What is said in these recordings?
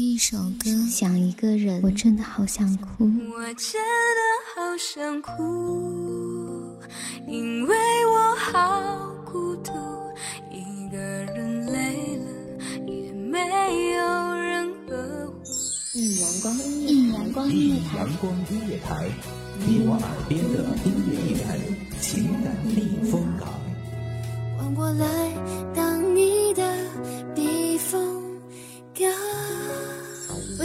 一首歌，想一个人，我真的好想哭。我真的好想哭，因为我好孤独，一个人累了也没有人呵护。一阳光音乐，一阳光音乐台，阳光音乐台，你我耳边的音乐驿站，情感避风港。换过来当你的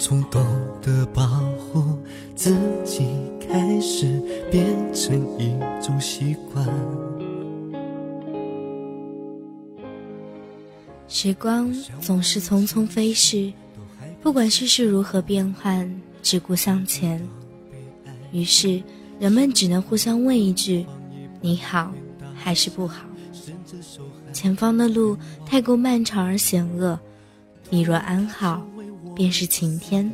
从懂得保护自己开始，变成一种习惯。时光总是匆匆飞逝，不管世事如何变幻，只顾向前。于是，人们只能互相问一句：“你好，还是不好？”前方的路太过漫长而险恶，你若安好，便是晴天。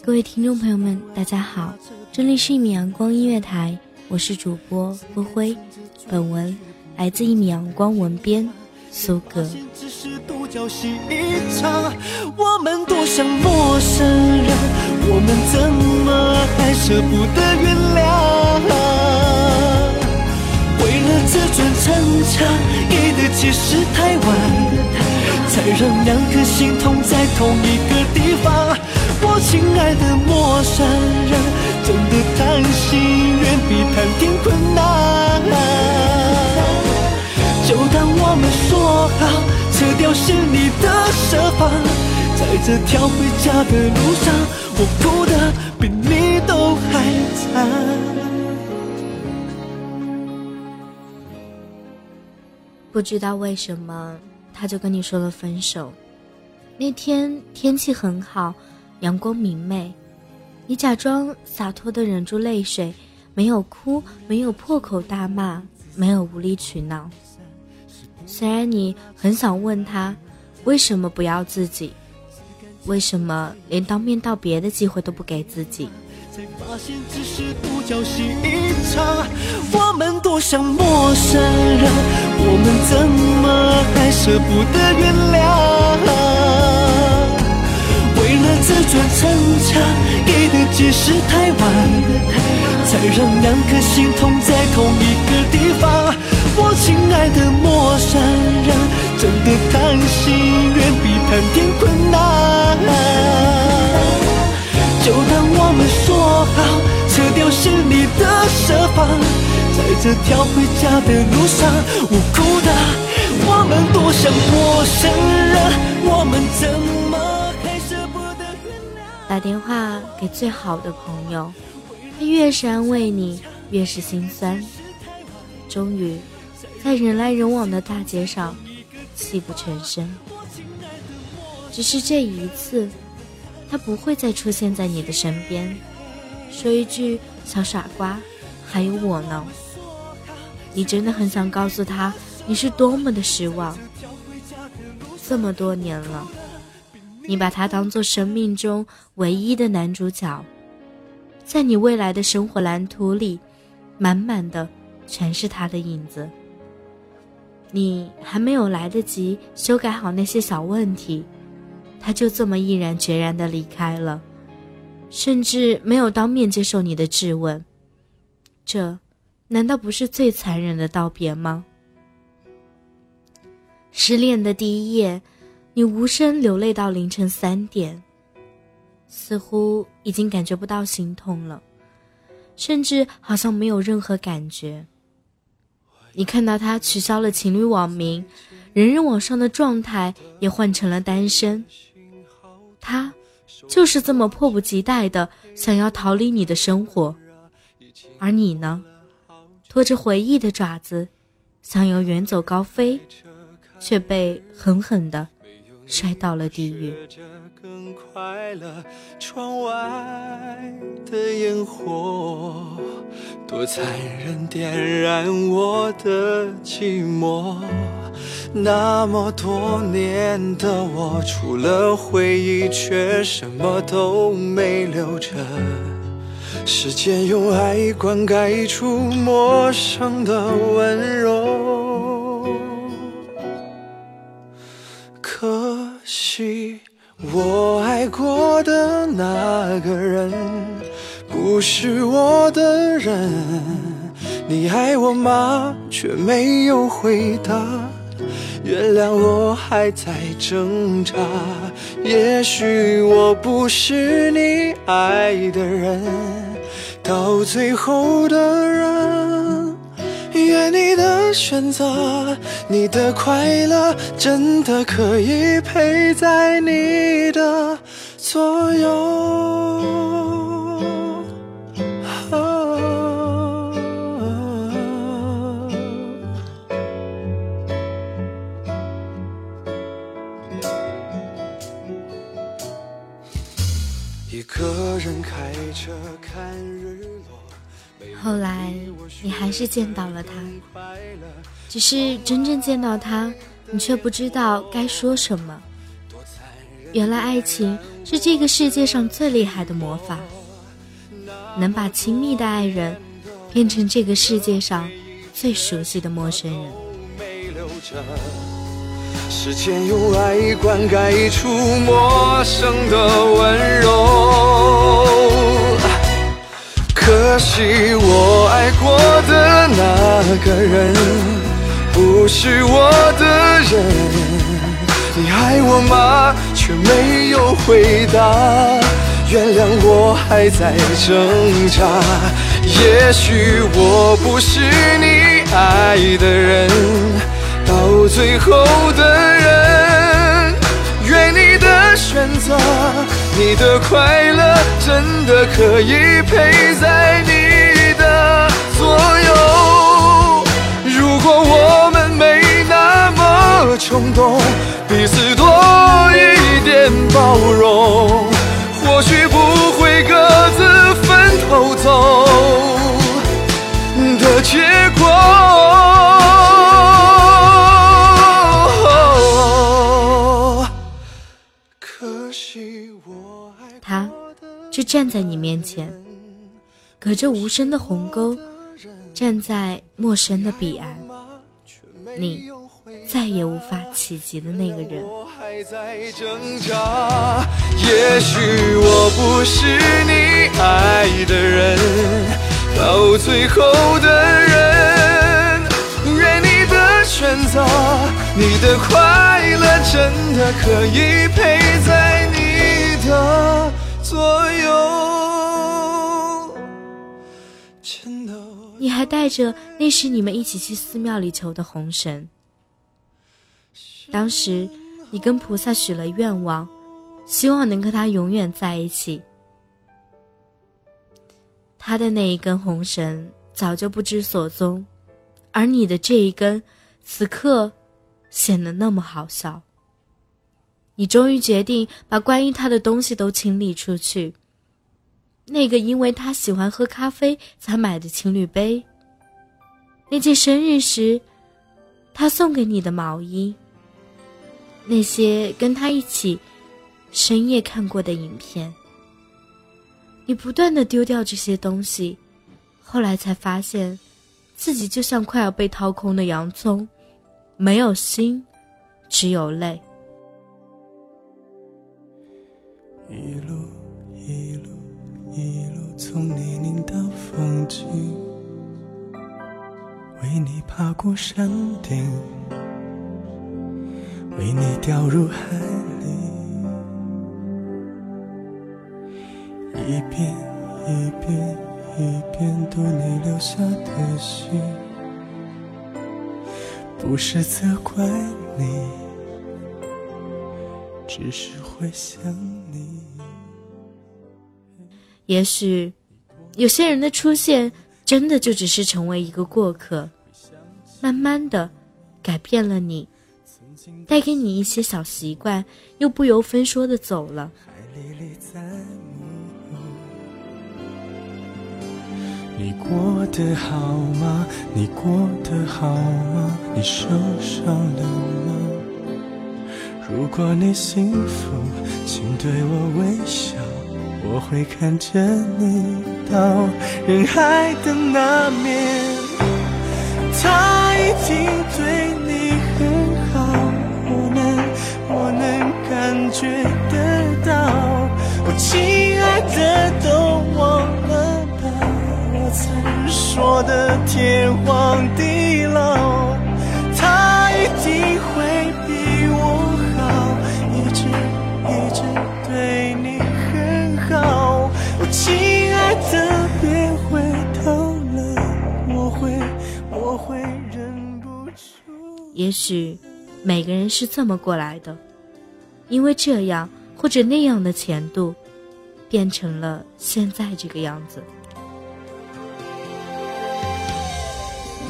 各位听众朋友们，大家好，这里是一米阳光音乐台，我是主播灰灰。本文来自一米阳光文编苏格。我们多像陌生人，我们怎么还舍不得原谅？为了自尊逞强，给的解释太晚，才让两颗心痛在同一个地方。我亲爱的陌生人，真的谈心远比谈天困难。就当我们说好，撤掉是你的设防，在这条回家的路上，我哭的比你都还惨。不知道为什么，他就跟你说了分手。那天天气很好，阳光明媚，你假装洒脱的忍住泪水，没有哭，没有破口大骂，没有无理取闹。虽然你很想问他，为什么不要自己？为什么连当面道别的机会都不给自己？才发现只是独角戏一场，我们像陌生人，我们怎么还舍不得原谅？为了自尊逞强，给的解释太晚，才让两颗心痛在同一个地方。我亲爱的陌生人，真的谈心远比谈天困难。就当我们说好，在这条回家的路上，我哭的，我们多像陌生人，我们怎么还舍不得原谅？打电话给最好的朋友，他越是安慰你，越是心酸。终于，在人来人往的大街上，泣不成声。只是这一次。他不会再出现在你的身边，说一句“小傻瓜”，还有我呢。你真的很想告诉他，你是多么的失望。这么多年了，你把他当做生命中唯一的男主角，在你未来的生活蓝图里，满满的全是他的影子。你还没有来得及修改好那些小问题。他就这么毅然决然的离开了，甚至没有当面接受你的质问。这，难道不是最残忍的道别吗？失恋的第一夜，你无声流泪到凌晨三点，似乎已经感觉不到心痛了。甚至好像没有任何感觉。你看到他取消了情侣网名，人人网上的状态也换成了单身。他就是这么迫不及待的想要逃离你的生活，而你呢，拖着回忆的爪子，想要远走高飞，却被狠狠的摔到了地狱。更快乐，窗外的烟火多残忍，点燃我的寂寞。那么多年的我，除了回忆，却什么都没留着。时间用爱灌溉出陌生的温柔，可惜。我爱过的那个人，不是我的人。你爱我吗？却没有回答。原谅我还在挣扎。也许我不是你爱的人，到最后的人。愿你的选择，你的快乐，真的可以陪在你的左右。还是见到了他，只是真正见到他，你却不知道该说什么。原来，爱情是这个世界上最厉害的魔法，能把亲密的爱人变成这个世界上最熟悉的陌生人。时间用爱灌溉出陌生的温柔。可惜我爱过的那个人不是我的人，你爱我吗？却没有回答。原谅我还在挣扎。也许我不是你爱的人，到最后的人。愿你的选择。你的快乐真的可以陪在你的左右。如果我们没那么冲动，彼此多一在你面前，隔着无声的鸿沟，站在陌生的彼岸，你再也无法企及的那个人。也许我不是你爱的人，到最后的人，愿你的选择，你的快乐，真的可以陪在你的。左右，还带着那时你们一起去寺庙里求的红绳。当时你跟菩萨许了愿望，希望能跟他永远在一起。他的那一根红绳早就不知所踪，而你的这一根，此刻显得那么好笑。你终于决定把关于他的东西都清理出去。那个因为他喜欢喝咖啡才买的情侣杯，那件生日时他送给你的毛衣，那些跟他一起深夜看过的影片，你不断的丢掉这些东西，后来才发现，自己就像快要被掏空的洋葱，没有心，只有泪。一路一路从泥泞到风景，为你爬过山顶，为你掉入海里，一遍一遍一遍读你留下的信，不是责怪你，只是会想。也许，有些人的出现，真的就只是成为一个过客，慢慢的，改变了你，带给你一些小习惯，又不由分说的走了。你过得好吗？你过得好吗？你受伤了吗？如果你幸福，请对我微笑，我会看着你到人海的那面。他一定对你很好，我能，我能感觉得到。我亲爱的，都忘了吧，我曾说的天荒地老。也许，每个人是这么过来的，因为这样或者那样的前度，变成了现在这个样子。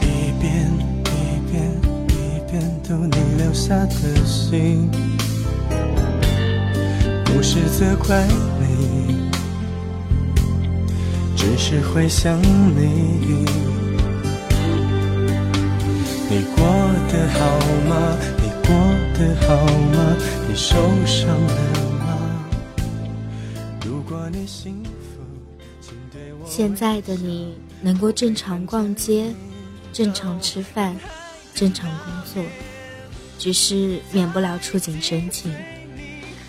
一遍一遍一遍读你留下的信，不是责怪你，只是会想你。你过得好吗？你过得好吗？你受伤了吗？如果你幸福，请对我现在的你能够正常逛街、正常吃饭、正常工作，只是免不了触景生情。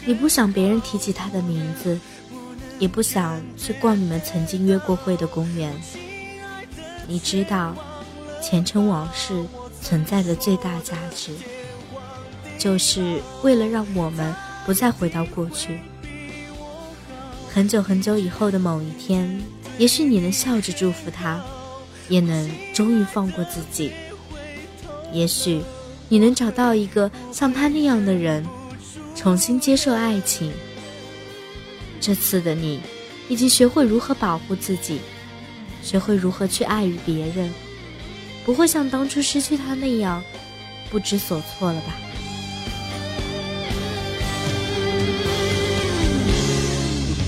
你不想别人提起他的名字，也不想去逛你们曾经约过会的公园。你知道，前尘往事存在的最大价值，就是为了让我们不再回到过去。很久很久以后的某一天，也许你能笑着祝福他，也能终于放过自己。也许你能找到一个像他那样的人，重新接受爱情。这次的你，已经学会如何保护自己，学会如何去爱与别人，不会像当初失去他那样不知所措了吧？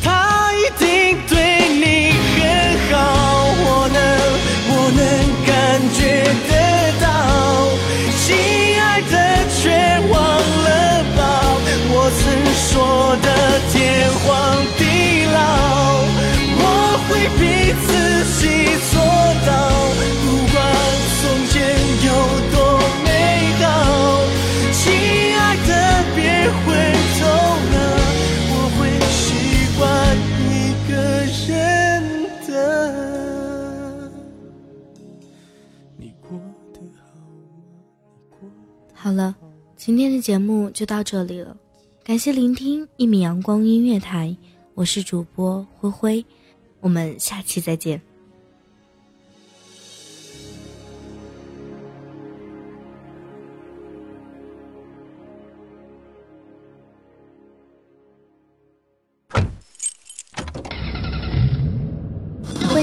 他一定对你很好，我能，我能感觉得到。亲爱的，却忘了吧，我曾说的天荒地老，我会逼自己做好了，今天的节目就到这里了，感谢聆听一米阳光音乐台，我是主播灰灰，我们下期再见。